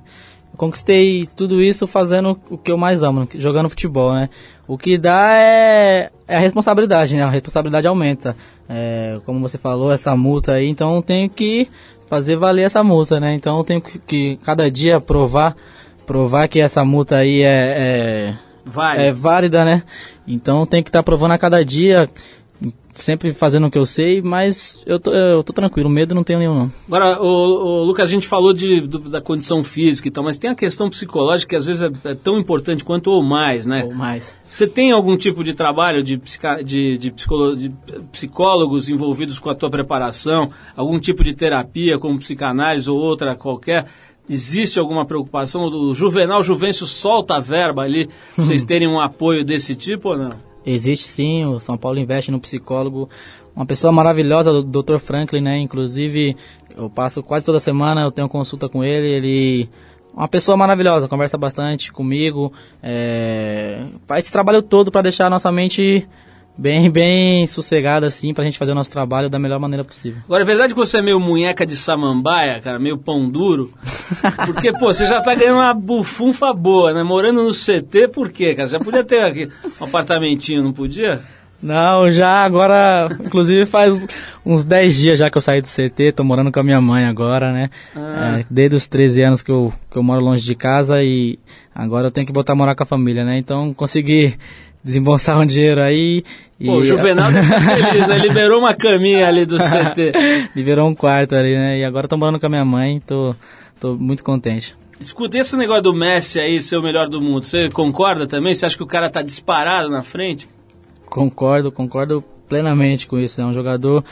conquistei tudo isso fazendo o que eu mais amo, jogando futebol, né? O que dá é, é a responsabilidade, né? A responsabilidade aumenta. É, como você falou, essa multa aí, então eu tenho que fazer valer essa multa, né? Então eu tenho que, que cada dia provar, provar que essa multa aí é, é, Vai. é válida, né? Então tem que estar provando a cada dia, sempre fazendo o que eu sei, mas eu tô, eu tô tranquilo, medo não tenho nenhum não. Agora, o, Lucas, a gente falou de, do- da condição física e tal, mas tem a questão psicológica que às vezes é, é tão importante quanto ou mais, né? Ou mais. Você tem algum tipo de trabalho de, psica- de, de de psicólogos envolvidos com a tua preparação? Algum tipo de terapia, como psicanálise ou outra qualquer? Existe alguma preocupação? O Juvenal Juvencio solta a verba ali, vocês (laughs) terem um apoio desse tipo ou não? Existe sim, o São Paulo investe no psicólogo, uma pessoa maravilhosa, o Dr. Franklin, né? Inclusive, eu passo quase toda semana, eu tenho consulta com ele, ele uma pessoa maravilhosa, conversa bastante comigo, é, faz esse trabalho todo para deixar a nossa mente bem, bem sossegada assim, pra gente fazer o nosso trabalho da melhor maneira possível. Agora, é verdade que você é meio munheca de samambaia, cara, meio pão duro? Porque, pô, você já tá ganhando uma bufunfa boa, né? Morando no CT, por quê, cara? Já podia ter aqui um apartamentinho, não podia? Não, já agora, inclusive faz uns 10 dias já que eu saí do CT, tô morando com a minha mãe agora, né? Ah. É, desde os 13 anos que eu, que eu moro longe de casa e agora eu tenho que voltar a morar com a família, né? Então consegui desembolsar um dinheiro aí e Pô, o Juvenal estar (laughs) feliz, né? Liberou uma caminha ali do (laughs) CT. liberou um quarto ali, né? E agora tô morando com a minha mãe, tô, tô muito contente. Escuta, esse negócio do Messi aí ser o melhor do mundo, você concorda também? Você acha que o cara tá disparado na frente? Concordo, concordo plenamente com isso. É um jogador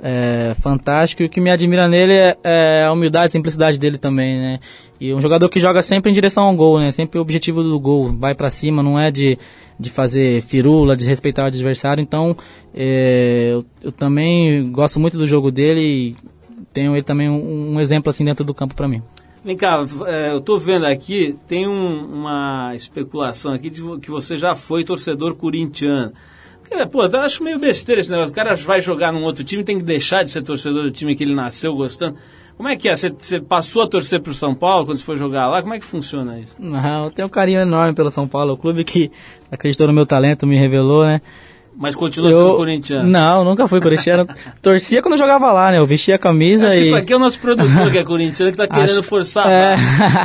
é, fantástico e o que me admira nele é, é a humildade e simplicidade dele também, né? E um jogador que joga sempre em direção ao gol, né? Sempre o objetivo do gol, vai pra cima, não é de, de fazer firula, de respeitar o adversário. Então, é, eu, eu também gosto muito do jogo dele e tenho ele também um, um exemplo assim dentro do campo pra mim. Vem cá, é, eu tô vendo aqui, tem um- uma especulação aqui de que você já foi torcedor corintiano. Pô, eu acho meio besteira esse negócio. O cara vai jogar num outro time, tem que deixar de ser torcedor do time que ele nasceu gostando. Como é que é? Você, passou a torcer pro São Paulo quando você foi jogar lá? Como é que funciona isso? Não, eu tenho um carinho enorme pelo São Paulo, o clube que acreditou no meu talento, me revelou, né? Mas continua sendo corintiano. Não, nunca fui corintiano. (laughs) Torcia quando eu jogava lá, né? Eu vestia a camisa e. isso aqui é o nosso produtor que é corintiano que tá (laughs) querendo Acho- forçar É,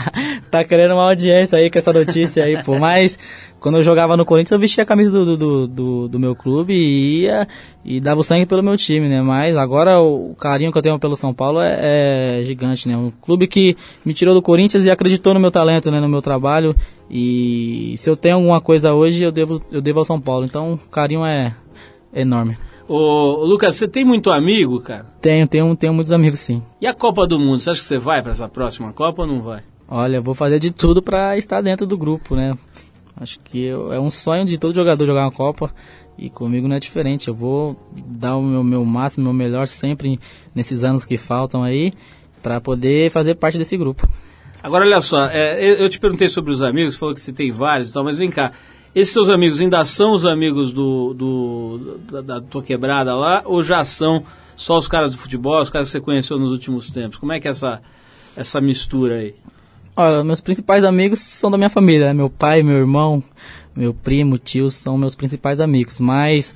(laughs) tá querendo uma audiência aí com essa notícia aí, pô. Mas quando eu jogava no Corinthians, eu vestia a camisa do, do, do, do meu clube e ia e dava o sangue pelo meu time, né? Mas agora o carinho que eu tenho pelo São Paulo é, é gigante, né? Um clube que me tirou do Corinthians e acreditou no meu talento, né? No meu trabalho. E se eu tenho alguma coisa hoje, eu devo, eu devo ao São Paulo. Então o carinho é enorme. Ô, Lucas, você tem muito amigo, cara? Tenho, tenho, tenho muitos amigos sim. E a Copa do Mundo? Você acha que você vai pra essa próxima Copa ou não vai? Olha, eu vou fazer de tudo pra estar dentro do grupo, né? Acho que eu- é um sonho de todo jogador jogar uma Copa e comigo não é diferente. Eu vou dar o meu, meu máximo, meu melhor sempre nesses anos que faltam aí pra poder fazer parte desse grupo. Agora, olha só, é, eu te perguntei sobre os amigos, falou que você tem vários e tal, mas vem cá. Esses seus amigos ainda são os amigos do, do- da, da tua quebrada lá ou já são só os caras do futebol, os caras que você conheceu nos últimos tempos? Como é que é essa, essa mistura aí? Olha, meus principais amigos são da minha família, né? Meu pai, meu irmão, meu primo, tio são meus principais amigos. Mas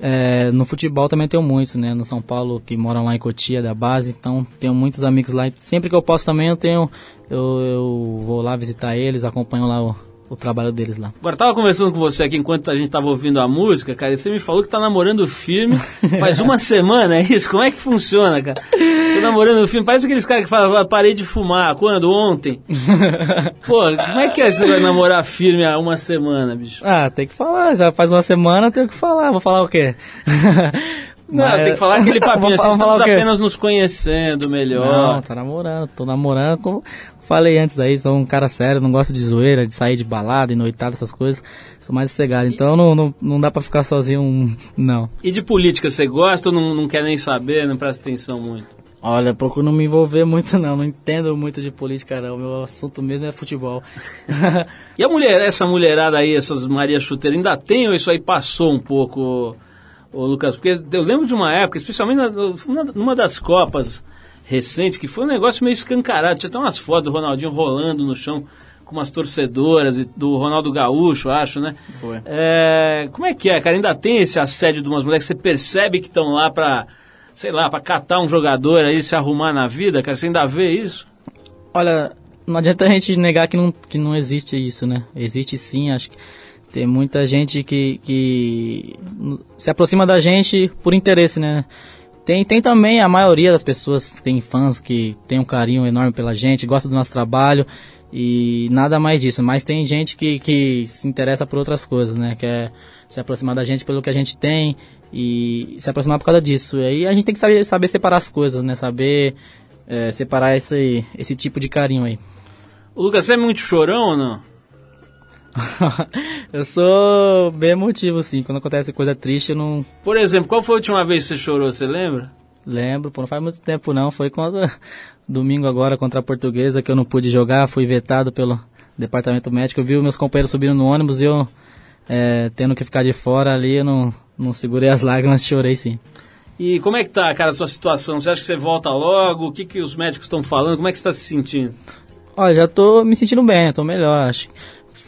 é, no futebol também tenho muitos, né? No São Paulo, que moram lá em Cotia, da base. Então tenho muitos amigos lá. Sempre que eu posso também, eu tenho... Eu, eu vou lá visitar eles, acompanho lá o, o trabalho deles lá. Agora, tava conversando com você aqui enquanto a gente tava ouvindo a música, cara, e você me falou que tá namorando firme faz uma (laughs) semana, é isso? Como é que funciona, cara? Tô namorando firme, parece aqueles caras que falam, "Ah, parei de fumar, quando? Ontem? (laughs) Pô, como é que é negócio de namorar firme há uma semana, bicho? Ah, tem que falar. Já faz uma semana, eu tenho que falar. Vou falar o quê? (laughs) Não, você tem que falar aquele papinho assim, estamos o apenas nos conhecendo melhor. Não, tá namorando, tô namorando, como falei antes aí, sou um cara sério, não gosto de zoeira, de sair de balada, e noitada, essas coisas, sou mais sossegado, então não, não, não dá pra ficar sozinho, (laughs) não. E de política, você gosta ou não, não quer nem saber, não presta atenção muito? Olha, procuro não me envolver muito (laughs) não, não entendo muito de política não, meu assunto mesmo é futebol. (laughs) E a mulher, essa mulherada aí, essas Maria Chuteira, ainda tem ou isso aí passou um pouco, ô, Lucas? Porque eu lembro de uma época, especialmente numa das Copas recentes, que foi um negócio meio escancarado. Tinha até umas fotos do Ronaldinho rolando no chão com umas torcedoras, e do Ronaldo Gaúcho, acho, né? Foi. É, como é que é, cara? Ainda tem esse assédio de umas mulheres que você percebe que estão lá pra, sei lá, pra catar um jogador aí, se arrumar na vida, cara? Você ainda vê isso? Olha, não adianta a gente negar que não, que não existe isso, né? Existe sim, acho que tem muita gente que, que se aproxima da gente por interesse, né? Tem, tem também a maioria das pessoas, tem fãs que tem um carinho enorme pela gente, gosta do nosso trabalho e nada mais disso. Mas tem gente que, que se interessa por outras coisas, né? Quer se aproximar da gente pelo que a gente tem e se aproximar por causa disso. E aí a gente tem que saber, saber separar as coisas, né? Saber é, separar esse, esse tipo de carinho aí. O Lucas, é muito chorão ou não? (laughs) eu sou bem emotivo, sim. Quando acontece coisa triste, eu não Por exemplo, qual foi a última vez que você chorou, você lembra? lembro. Pô, não faz muito tempo, não. Foi contra (laughs) domingo agora contra a Portuguesa que eu não pude jogar. Fui vetado pelo departamento médico. Eu vi meus companheiros subindo no ônibus e eu é, tendo que ficar de fora ali. Eu não, não segurei as (laughs) lágrimas, chorei sim. E como é que tá, cara, a sua situação? Você acha que você volta logo? O que, que os médicos estão falando? Como é que você está se sentindo? Olha, já tô me sentindo bem, tô melhor, acho.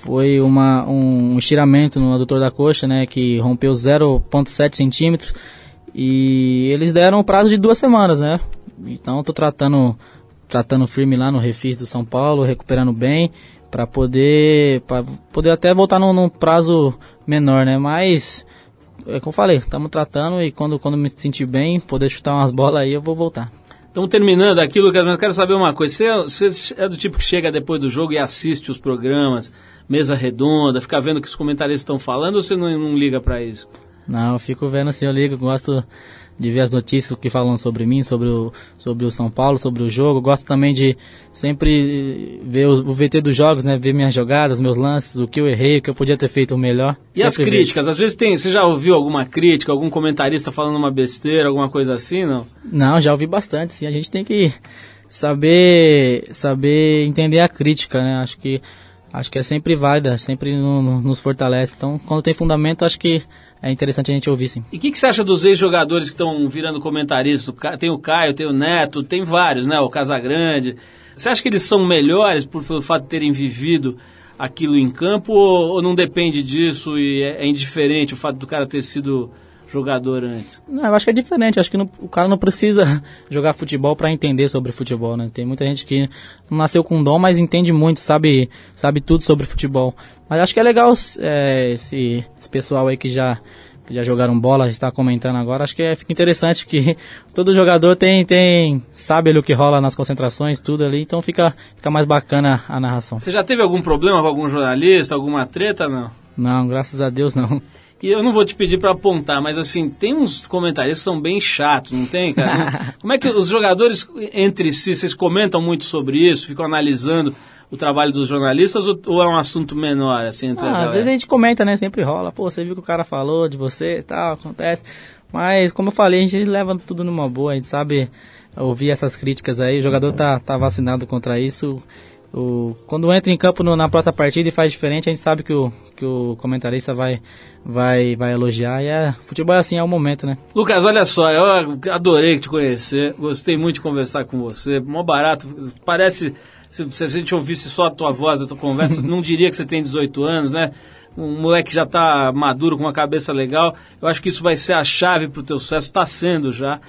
Foi uma, um estiramento no adutor da coxa, né, que rompeu 0,7 centímetros. E eles deram um prazo de duas semanas, né? Então tô tratando, tratando firme lá no Refis do São Paulo, recuperando bem, para poder, poder até voltar num, num prazo menor, né? Mas, é como eu falei, estamos tratando e quando, quando me sentir bem, poder chutar umas bolas aí, eu vou voltar. Estamos terminando aqui, Lucas, mas eu quero saber uma coisa. Você é, você é do tipo que chega depois do jogo e assiste os programas, mesa redonda, fica vendo o que os comentaristas estão falando ou você não, não liga para isso? Não, eu fico vendo assim, eu ligo, gosto de ver as notícias que falam sobre mim, sobre o, sobre o São Paulo, sobre o jogo. Gosto também de sempre ver o, o VT dos jogos, né? Ver minhas jogadas, meus lances, o que eu errei, o que eu podia ter feito melhor. E as Sempre vejo. críticas? Às vezes tem, você já ouviu alguma crítica, algum comentarista falando uma besteira, alguma coisa assim, não? Não, já ouvi bastante, sim. A gente tem que saber saber entender a crítica, né? Acho que acho que é sempre válida, sempre no- no- nos fortalece. Então, quando tem fundamento, acho que é interessante a gente ouvir, sim. E o que, que você acha dos ex-jogadores que estão virando comentaristas? Tem o Caio, tem o Neto, tem vários, né? O Casagrande. Você acha que eles são melhores por, pelo fato de terem vivido aquilo em campo ou, ou não depende disso e é, é indiferente o fato do cara ter sido jogador antes? Não, eu acho que é diferente. Acho que não- o cara não precisa (laughs) jogar futebol para entender sobre futebol, né? Tem muita gente que não nasceu com dom, mas entende muito, sabe, sabe tudo sobre futebol. Mas acho que é legal é, esse, esse pessoal aí que já que já jogaram bola, está comentando agora. Acho que é, fica interessante que (laughs) todo jogador tem tem sabe ali o que rola nas concentrações, tudo ali. Então fica fica mais bacana a narração. Você já teve algum problema com algum jornalista, alguma treta, não? Não, graças a Deus não. E eu não vou te pedir para apontar, mas assim, tem uns comentaristas que são bem chatos, não tem, cara? (laughs) Como é que os jogadores entre si, vocês comentam muito sobre isso, ficam analisando o trabalho dos jornalistas ou, ou é um assunto menor, assim, entre Ah, às vezes a gente comenta, né? Sempre rola. Pô, você viu que o cara falou de você e tal, acontece. Mas, como eu falei, a gente leva tudo numa boa. A gente sabe ouvir essas críticas aí. O jogador tá, tá vacinado contra isso. O, quando entra em campo no- na próxima partida e faz diferente, a gente sabe que o, que o comentarista vai, vai, vai elogiar. E é, futebol é assim, é o momento, né? Lucas, olha só, eu adorei te conhecer, gostei muito de conversar com você, mó barato, parece, se, se a gente ouvisse só a tua voz, a tua conversa, (laughs) não diria que você tem 18 anos, né? Um moleque já tá maduro, com uma cabeça legal, eu acho que isso vai ser a chave pro teu sucesso, está sendo já,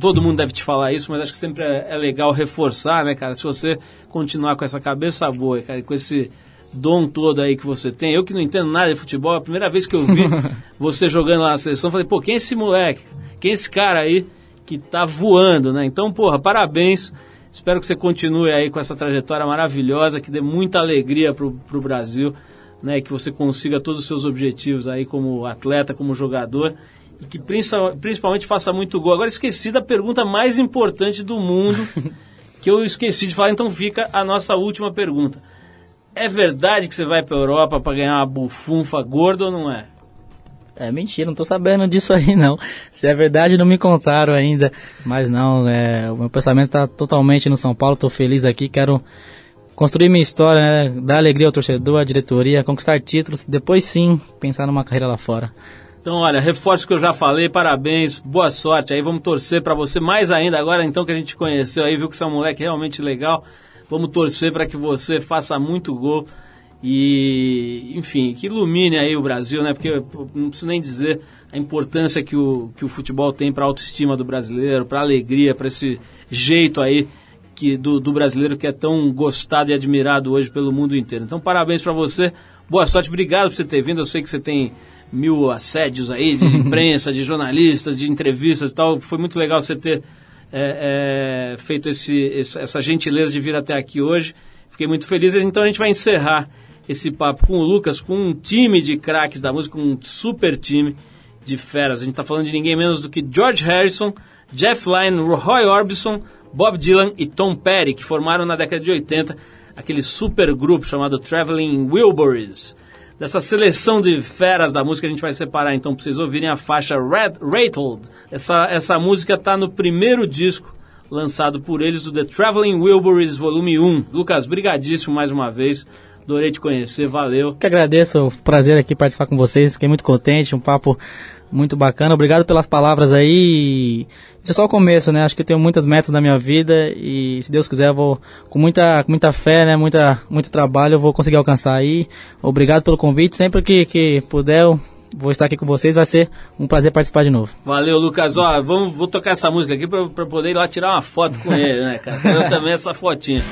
todo mundo deve te falar isso, mas acho que sempre é, é legal reforçar, né, cara, se você continuar com essa cabeça boa, cara, e com esse dom todo aí que você tem. Eu que não entendo nada de futebol, a primeira vez que eu vi (laughs) você jogando lá na seleção, falei, pô, quem é esse moleque? Quem é esse cara aí que tá voando, né? Então, porra, parabéns. Espero que você continue aí com essa trajetória maravilhosa, que dê muita alegria pro, pro Brasil, né? Que você consiga todos os seus objetivos aí como atleta, como jogador. E que principal- principalmente faça muito gol. Agora esqueci da pergunta mais importante do mundo, (laughs) que eu esqueci de falar, então fica a nossa última pergunta. É verdade que você vai para Europa para ganhar uma bufunfa gorda ou não é? É mentira, não tô sabendo disso aí não. Se é verdade, não me contaram ainda. Mas não, é, o meu pensamento está totalmente no São Paulo, tô feliz aqui, quero construir minha história, né, dar alegria ao torcedor, à diretoria, conquistar títulos, depois sim pensar numa carreira lá fora. Então, olha, reforço o que eu já falei, parabéns, boa sorte aí, vamos torcer pra você mais ainda agora, então que a gente conheceu aí, viu que você é um moleque realmente legal, vamos torcer pra que você faça muito gol e, enfim, que ilumine aí o Brasil, né, porque não preciso nem dizer a importância que o, que o futebol tem pra autoestima do brasileiro, pra alegria, pra esse jeito aí que, do, do brasileiro que é tão gostado e admirado hoje pelo mundo inteiro. Então, parabéns pra você, boa sorte, obrigado por você ter vindo, eu sei que você tem mil assédios aí de (laughs) imprensa, de jornalistas, de entrevistas e tal. Foi muito legal você ter é, é, feito esse, essa gentileza de vir até aqui hoje. Fiquei muito feliz. Então a gente vai encerrar esse papo com o Lucas, com um time de craques da música, um super time de feras. A gente está falando de ninguém menos do que George Harrison, Jeff Lynne, Roy Orbison, Bob Dylan e Tom Petty, que formaram na década de 80 aquele super grupo chamado Traveling Wilburys. Dessa seleção de feras da música, a gente vai separar então para vocês ouvirem a faixa Red Rattled. Essa, essa música está no primeiro disco lançado por eles, do The Traveling Wilburys Volume 1. Lucas, brigadíssimo mais uma vez. Adorei te conhecer, valeu. Que agradeço, o prazer aqui participar com vocês, fiquei muito contente, um papo muito bacana. Obrigado pelas palavras aí. Isso é só o começo, né? Acho que eu tenho muitas metas na minha vida e se Deus quiser eu vou com muita, com muita fé, né? Muita, muito trabalho eu vou conseguir alcançar aí. Obrigado pelo convite. Sempre que, que puder eu vou estar aqui com vocês. Vai ser um prazer participar de novo. Valeu, Lucas. Ó, vamos, vou tocar essa música aqui pra poder ir lá tirar uma foto com ele, né, cara? Eu também essa fotinha.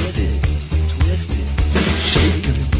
Twisted, twisted, shaken,